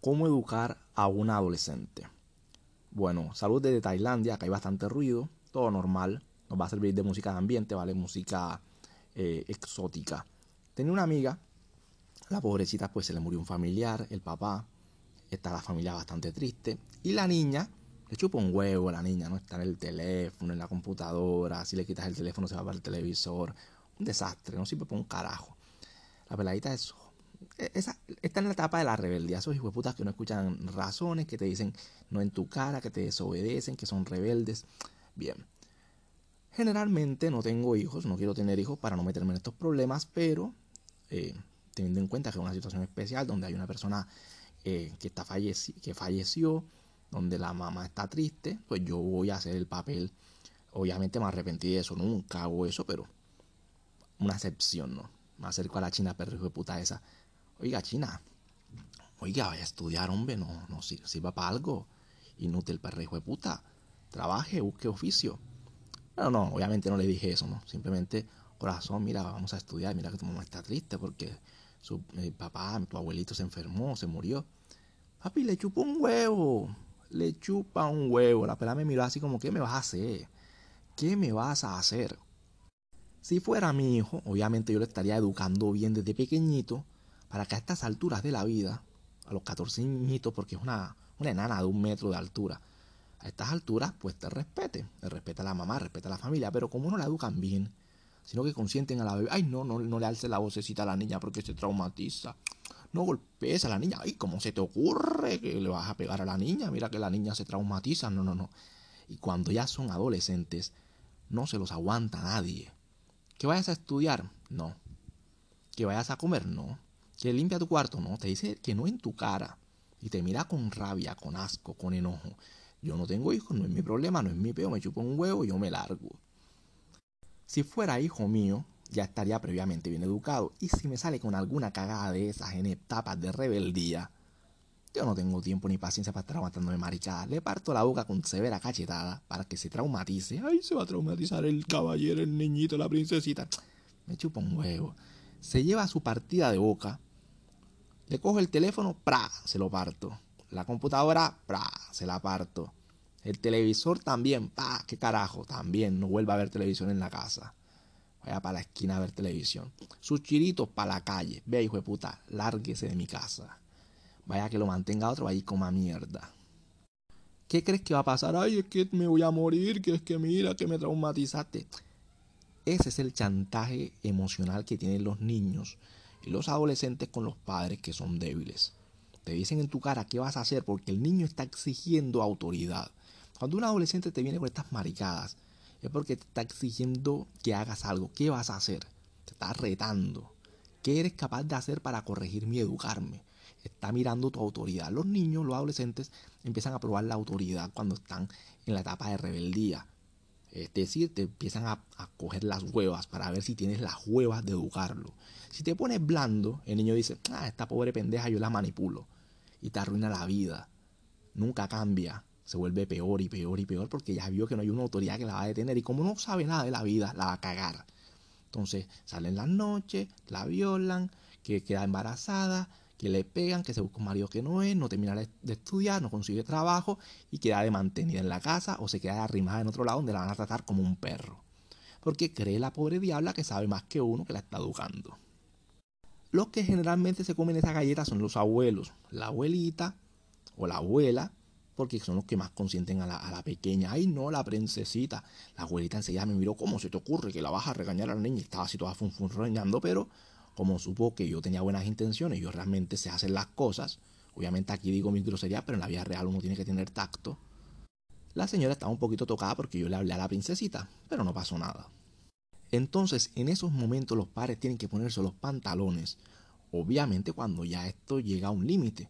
¿Cómo educar a una adolescente? Bueno, salud desde Tailandia, acá hay bastante ruido, todo normal, nos va a servir de música de ambiente, ¿vale? Música eh, exótica. Tenía una amiga, la pobrecita pues se le murió un familiar, el papá, está la familia bastante triste, y la niña, le chupa un huevo a la niña, ¿no? Está en el teléfono, en la computadora, si le quitas el teléfono se va para el televisor, un desastre, no sirve para un carajo. La peladita es esa, está en la etapa de la rebeldía. Esos hijos de putas que no escuchan razones, que te dicen no en tu cara, que te desobedecen, que son rebeldes. Bien. Generalmente no tengo hijos, no quiero tener hijos para no meterme en estos problemas, pero eh, teniendo en cuenta que es una situación especial donde hay una persona eh, que, está falleció, donde la mamá está triste, pues yo voy a hacer el papel. Obviamente me arrepentí de eso, nunca hago eso, pero una excepción, ¿no? Me acerco a la china perro hijo de puta esa Oiga, China, oiga, vaya a estudiar, hombre, no, no sirva para algo. Inútil perrejo de puta. Trabaje, busque oficio. Pero no, obviamente no le dije eso, ¿no? Simplemente, corazón, mira, vamos a estudiar, mira que tu mamá está triste porque su papá, tu abuelito se enfermó, se murió. Papi, le chupa un huevo. Le chupa un huevo. La pela me miró así como, ¿qué me vas a hacer? ¿Qué me vas a hacer? Si fuera mi hijo, obviamente yo le estaría educando bien desde pequeñito para que a estas alturas de la vida, a los 14 añitos, porque es una, una enana de un metro de altura, a estas alturas, pues te respete, te respeta a la mamá, respeta a la familia, pero como no la educan bien, sino que consienten a la bebé, ay no, no, no le alce la vocecita a la niña porque se traumatiza, no golpees a la niña, ay, ¿cómo se te ocurre que le vas a pegar a la niña? Mira que la niña se traumatiza, no, no, no. Y cuando ya son adolescentes, no se los aguanta nadie. ¿Que vayas a estudiar? No. ¿Que vayas a comer? No que limpia tu cuarto, no, te dice que no en tu cara y te mira con rabia, con asco, con enojo. Yo no tengo hijos, no es mi problema, no es mi peo, me chupo un huevo y yo me largo. Si fuera hijo mío, ya estaría previamente bien educado. Y si me sale con alguna cagada de esas en etapas de rebeldía, yo no tengo tiempo ni paciencia para estar aguantándome maricada. Le parto la boca con severa cachetada para que se traumatice. Ay, se va a traumatizar el caballero, el niñito, la princesita. Me chupa un huevo. Se lleva su partida de boca le cojo el teléfono, ¡pra! Se lo parto. La computadora, ¡pra! Se la parto. El televisor también, ¡pa! ¿Qué carajo? También no vuelva a ver televisión en la casa. Vaya para la esquina a ver televisión. Sus chiritos para la calle. Ve, hijo de puta, lárguese de mi casa. Vaya que lo mantenga otro, y coma mierda. ¿Qué crees que va a pasar? Ay, es que me voy a morir, que es que mira, que me traumatizaste. Ese es el chantaje emocional que tienen los niños y los adolescentes con los padres que son débiles. Te dicen en tu cara qué vas a hacer porque el niño está exigiendo autoridad. Cuando un adolescente te viene con estas maricadas, es porque te está exigiendo que hagas algo. ¿Qué vas a hacer? Te está retando. ¿Qué eres capaz de hacer para corregirme y educarme? Está mirando tu autoridad. Los niños, los adolescentes, empiezan a probar la autoridad cuando están en la etapa de rebeldía. Es decir, te empiezan a, coger las huevas para ver si tienes las huevas de educarlo. Si te pones blando, el niño dice, ah, esta pobre pendeja yo la manipulo. Y te arruina la vida. Nunca cambia. Se vuelve peor y peor y peor porque ya vio que no hay una autoridad que la va a detener. Y como no sabe nada de la vida, la va a cagar. Entonces salen las noches, la violan, que queda embarazada, que le pegan, que se busca un marido que no es, no termina de estudiar, no consigue trabajo y queda de mantenida en la casa o se queda arrimada en otro lado donde la van a tratar como un perro. Porque cree la pobre diabla que sabe más que uno que la está educando. Los que generalmente se comen esa galleta son los abuelos, la abuelita o la abuela, porque son los que más consienten a la, pequeña. Ay, no, la princesita. La abuelita enseguida me miró, ¿cómo se te ocurre que la vas a regañar a la niña? Estaba así toda fun, regañando, pero como supo que yo tenía buenas intenciones, yo realmente sé hacer las cosas, obviamente aquí digo mi grosería, pero en la vida real uno tiene que tener tacto. La señora estaba un poquito tocada porque yo le hablé a la princesita, pero no pasó nada. Entonces, en esos momentos los padres tienen que ponerse los pantalones, obviamente cuando ya esto llega a un límite.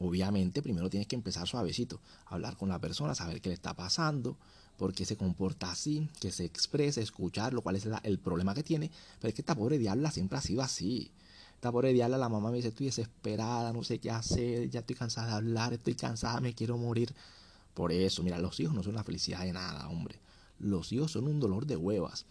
Obviamente primero tienes que empezar suavecito, hablar con la persona, saber qué le está pasando, por qué se comporta así, que se exprese, escucharlo, cuál es el problema que tiene. Pero es que esta pobre diabla siempre ha sido así. Esta pobre diabla, la mamá me dice, estoy desesperada, no sé qué hacer, ya estoy cansada de hablar, estoy cansada, me quiero morir. Por eso, mira, los hijos no son la felicidad de nada, hombre. Los hijos son un dolor de huevas.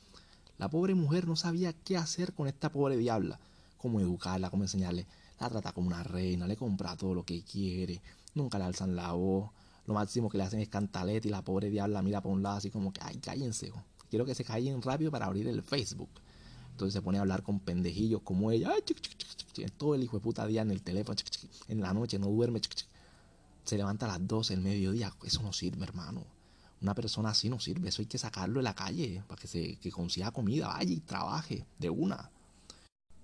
La pobre mujer no sabía qué hacer con esta pobre diabla, cómo educarla, cómo enseñarle La trata como una reina, le compra todo lo que quiere, nunca le alzan la voz. Lo máximo que le hacen es cantaleta y la pobre diabla mira para un lado así como que, ay, cállense. Quiero que se callen rápido para abrir el Facebook. Entonces se pone a hablar con pendejillos como ella. Ay, todo el hijo de puta día en el teléfono. En la noche no duerme. Se levanta a las 12 del mediodía. Eso no sirve, hermano. Una persona así no sirve. Eso hay que sacarlo de la calle para que se que consiga comida. Vaya y trabaje de una.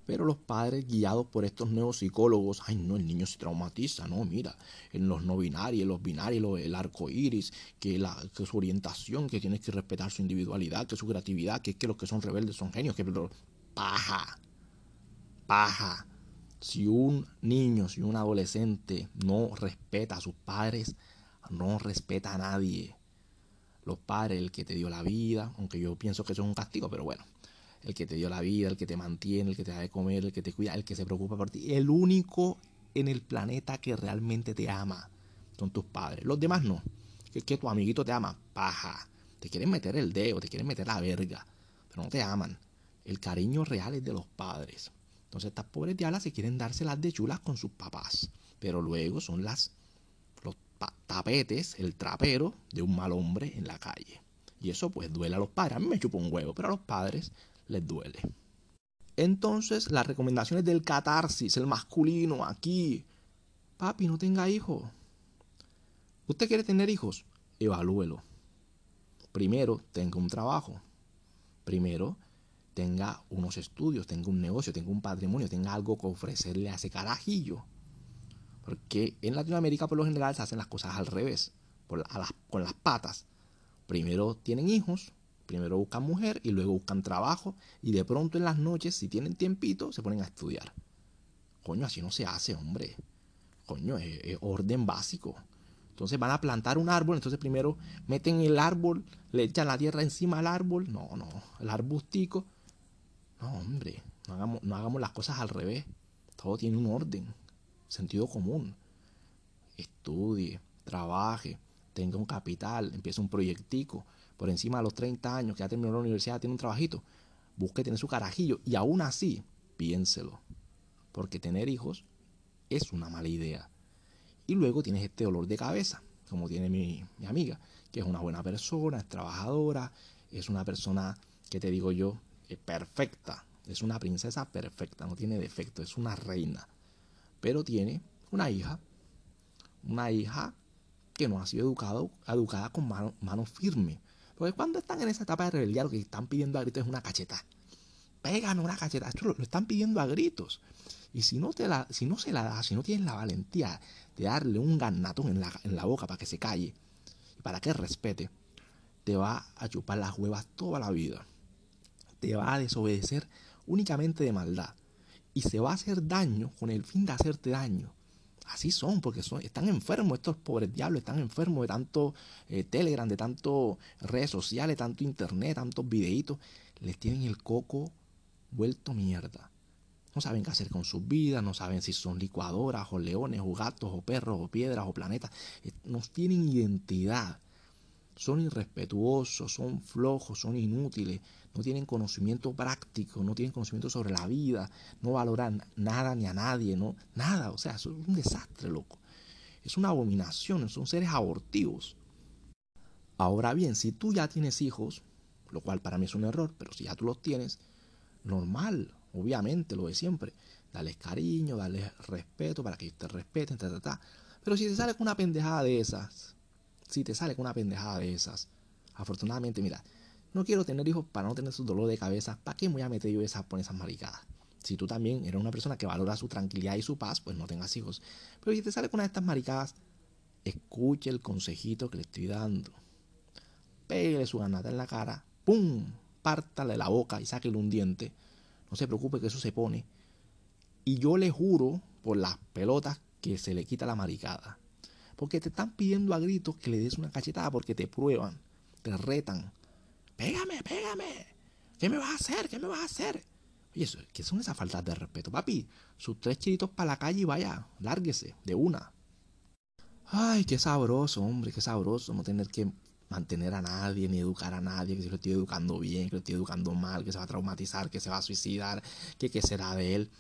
Pero los padres, guiados por estos nuevos psicólogos, ay no, el niño se traumatiza, no, mira, en los no binarios, los binarios, el arco iris, que, la, que su orientación, que tienes que respetar su individualidad, que su creatividad, que es que los que son rebeldes son genios, que paja, paja. Si un niño, si un adolescente no respeta a sus padres, no respeta a nadie. Los padres, el que te dio la vida, aunque yo pienso que eso es un castigo, pero bueno el que te dio la vida, el que te mantiene, el que te da de comer, el que te cuida, el que se preocupa por ti. El único en el planeta que realmente te ama son tus padres. Los demás no. Que que tu amiguito te ama, paja. Te quieren meter el dedo, te quieren meter la verga, pero no te aman. El cariño real es de los padres. Entonces estas pobres diablas se quieren dárselas de chulas con sus papás. Pero luego son las los tapetes, el trapero de un mal hombre en la calle. Y eso pues duele a los padres. A mí me chupa un huevo, pero a los padres les duele. Entonces, las recomendaciones del catarsis, el masculino, aquí. Papi, no tenga hijos. ¿Usted quiere tener hijos? Evalúelo. Primero, tenga un trabajo. Primero, tenga unos estudios, tenga un negocio, tenga un patrimonio, tenga algo que ofrecerle a ese carajillo. Porque en Latinoamérica por lo general se hacen las cosas al revés, con las patas. Primero tienen hijos, Primero buscan mujer y luego buscan trabajo y de pronto en las noches, si tienen tiempito, se ponen a estudiar. Coño, así no se hace, hombre. Coño, es, orden básico. Entonces van a plantar un árbol, entonces primero meten el árbol, le echan la tierra encima al árbol. No, no, el arbustico. No, hombre, no hagamos, no hagamos las cosas al revés. Todo tiene un orden, sentido común. Estudie, trabaje, tenga un capital, empiece un proyectico por encima de los 30 años, que ya terminó la universidad, tiene un trabajito, busque tener su carajillo y aún así, piénselo. Porque tener hijos es una mala idea. Y luego tienes este dolor de cabeza, como tiene mi, amiga, que es una buena persona, es trabajadora, es una persona que te digo yo, es perfecta, es una princesa perfecta, no tiene defecto, es una reina. Pero tiene una hija, una hija que no ha sido educado, educada con mano, mano firme. Porque cuando están en esa etapa de rebeldía, lo que están pidiendo a gritos es una cacheta. Pegan una cacheta. Esto lo, están pidiendo a gritos. Y si no, te la, si no se la da, si no tienes la valentía de darle un ganatón en la, en la boca para que se calle y para que respete, te va a chupar las huevas toda la vida. Te va a desobedecer únicamente de maldad. Y se va a hacer daño con el fin de hacerte daño. Así son, porque son, están enfermos, estos pobres diablos están enfermos de tanto eh, Telegram, de tanto redes sociales, tanto internet, tantos videitos. Les tienen el coco vuelto mierda. No saben qué hacer con sus vidas, no saben si son licuadoras o leones o gatos o perros o piedras o planetas. Eh, no tienen identidad. Son irrespetuosos, son flojos, son inútiles no tienen conocimiento práctico, no tienen conocimiento sobre la vida, no valoran nada ni a nadie, no, nada, o sea, es un desastre, loco. Es una abominación, son seres abortivos. Ahora bien, si tú ya tienes hijos, lo cual para mí es un error, pero si ya tú los tienes, normal, obviamente, lo de siempre. Dales cariño, darles respeto para que te respeten, ta, ta, ta. Pero si te sale con una pendejada de esas, si te sale con una pendejada de esas, afortunadamente, mira, no quiero tener hijos para no tener su dolor de cabeza. ¿Para qué me voy a meter yo esa, con esas maricadas? Si tú también eres una persona que valora su tranquilidad y su paz, pues no tengas hijos. Pero si te sale con una de estas maricadas, escuche el consejito que le estoy dando. Pégale su ganata en la cara, ¡pum! Pártale la boca y sáquele un diente. No se preocupe que eso se pone. Y yo le juro por las pelotas que se le quita la maricada. Porque te están pidiendo a gritos que le des una cachetada porque te prueban, te retan pégame, pégame. ¿Qué me vas a hacer? ¿Qué me vas a hacer? Oye, ¿qué son esas faltas de respeto? Papi, sus tres chilitos para la calle y vaya, lárguese, de una. Ay, qué sabroso, hombre, qué sabroso no tener que mantener a nadie, ni educar a nadie, que se lo estoy educando bien, que lo estoy educando mal, que se va a traumatizar, que se va a suicidar, que qué será de él.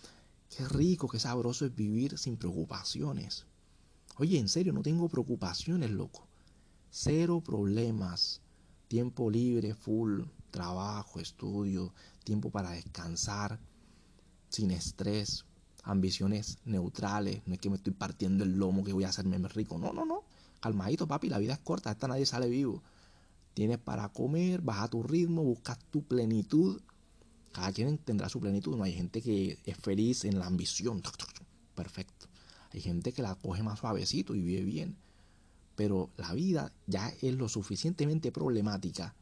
Qué rico, qué sabroso es vivir sin preocupaciones. Oye, en serio, no tengo preocupaciones, loco. Cero problemas. Tiempo libre, full, trabajo, estudio, tiempo para descansar, sin estrés, ambiciones neutrales. No es que me estoy partiendo el lomo que voy a hacerme rico. No, no, no. Calmadito, papi, la vida es corta, esta nadie sale vivo. Tienes para comer, baja tu ritmo, buscas tu plenitud. Cada quien tendrá su plenitud. No hay gente que es feliz en la ambición. Perfecto. Hay gente que la coge más suavecito y vive bien. Pero la vida ya es lo suficientemente problemática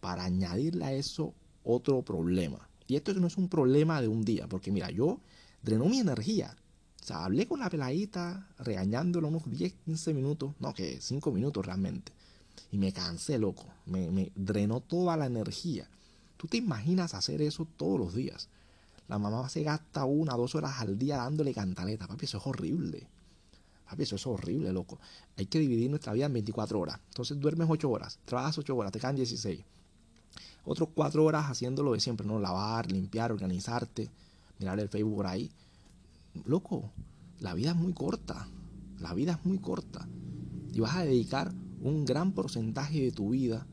para añadirle a eso otro problema. Y esto no es un problema de un día, porque mira, yo drenó mi energía. O sea, hablé con la peladita regañándola unos 10, 15 minutos, no, que 5 minutos realmente. Y me cansé, loco. Me, me drenó toda la energía. Tú te imaginas hacer eso todos los días. La mamá se gasta una, dos horas al día dándole cantaleta. Papi, eso es horrible. Papi, eso es horrible, loco. Hay que dividir nuestra vida en 24 horas. Entonces duermes 8 horas, trabajas 8 horas, te quedan 16. Otros 4 horas haciendo lo de siempre, ¿no? Lavar, limpiar, organizarte, mirar el Facebook por ahí. Loco, la vida es muy corta. La vida es muy corta. Y vas a dedicar un gran porcentaje de tu vida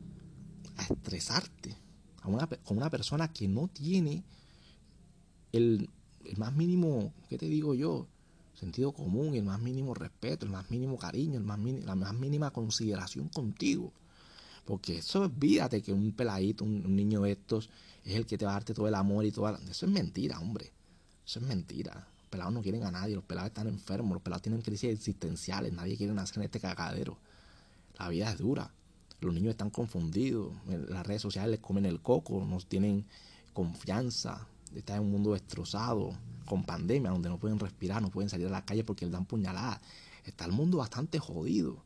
a estresarte a una, con una persona que no tiene el, más mínimo, ¿qué te digo yo? sentido común, el más mínimo respeto, el más mínimo cariño, el más la más mínima consideración contigo. Porque eso olvídate que un peladito, un, niño de estos, es el que te va a darte todo el amor y toda Eso es mentira, hombre. Eso es mentira. Los pelados no quieren a nadie, los pelados están enfermos, los pelados tienen crisis existenciales, nadie quiere nacer en este cagadero. La vida es dura. Los niños están confundidos, las redes sociales les comen el coco, no tienen confianza, están en un mundo destrozado, con pandemia, donde no pueden respirar, no pueden salir a la calle porque les dan puñaladas. Está el mundo bastante jodido.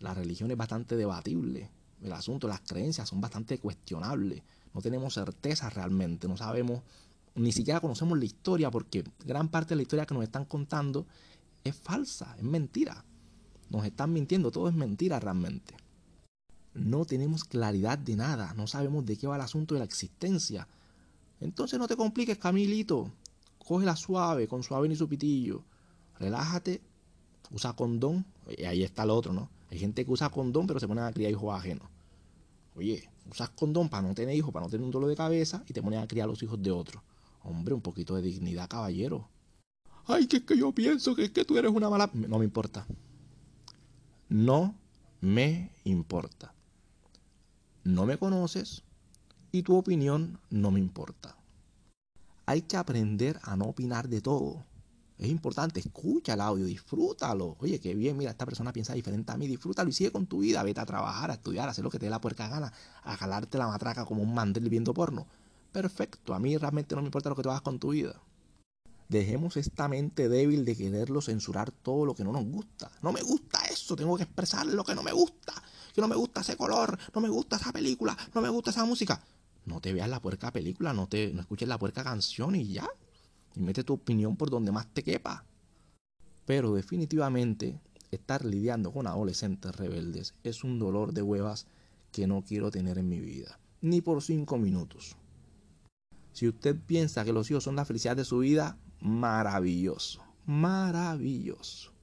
La religión es bastante debatible. El asunto, las creencias son bastante cuestionables. No tenemos certeza realmente. No sabemos, ni siquiera conocemos la historia porque gran parte de la historia que nos están contando es falsa, es mentira. Nos están mintiendo, todo es mentira realmente. No tenemos claridad de nada, no sabemos de qué va el asunto de la existencia. Entonces no te compliques, Camilito la suave, con suave y su pitillo. Relájate, usa condón. Y ahí está el otro, ¿no? Hay gente que usa condón, pero se pone a criar hijos ajenos. Oye, usas condón para no tener hijos, para no tener un dolor de cabeza y te pones a criar los hijos de otro. Hombre, un poquito de dignidad, caballero. Ay, que es que yo pienso que es que tú eres una mala. No me importa. No me importa. No me conoces y tu opinión no me importa hay que aprender a no opinar de todo. Es importante, escucha el audio, disfrútalo. Oye, qué bien, mira, esta persona piensa diferente a mí, disfrútalo y sigue con tu vida. Vete a trabajar, a estudiar, a hacer lo que te dé la puerca gana, a jalarte la matraca como un mandel viendo porno. Perfecto, a mí realmente no me importa lo que tú hagas con tu vida. Dejemos esta mente débil de quererlo censurar todo lo que no nos gusta. No me gusta eso, tengo que expresar lo que no me gusta. Que no me gusta ese color, no me gusta esa película, no me gusta esa música no te veas la puerca película, no, te, no escuches la puerca canción y ya. Y mete tu opinión por donde más te quepa. Pero definitivamente estar lidiando con adolescentes rebeldes es un dolor de huevas que no quiero tener en mi vida. Ni por cinco minutos. Si usted piensa que los hijos son la felicidad de su vida, maravilloso. Maravilloso.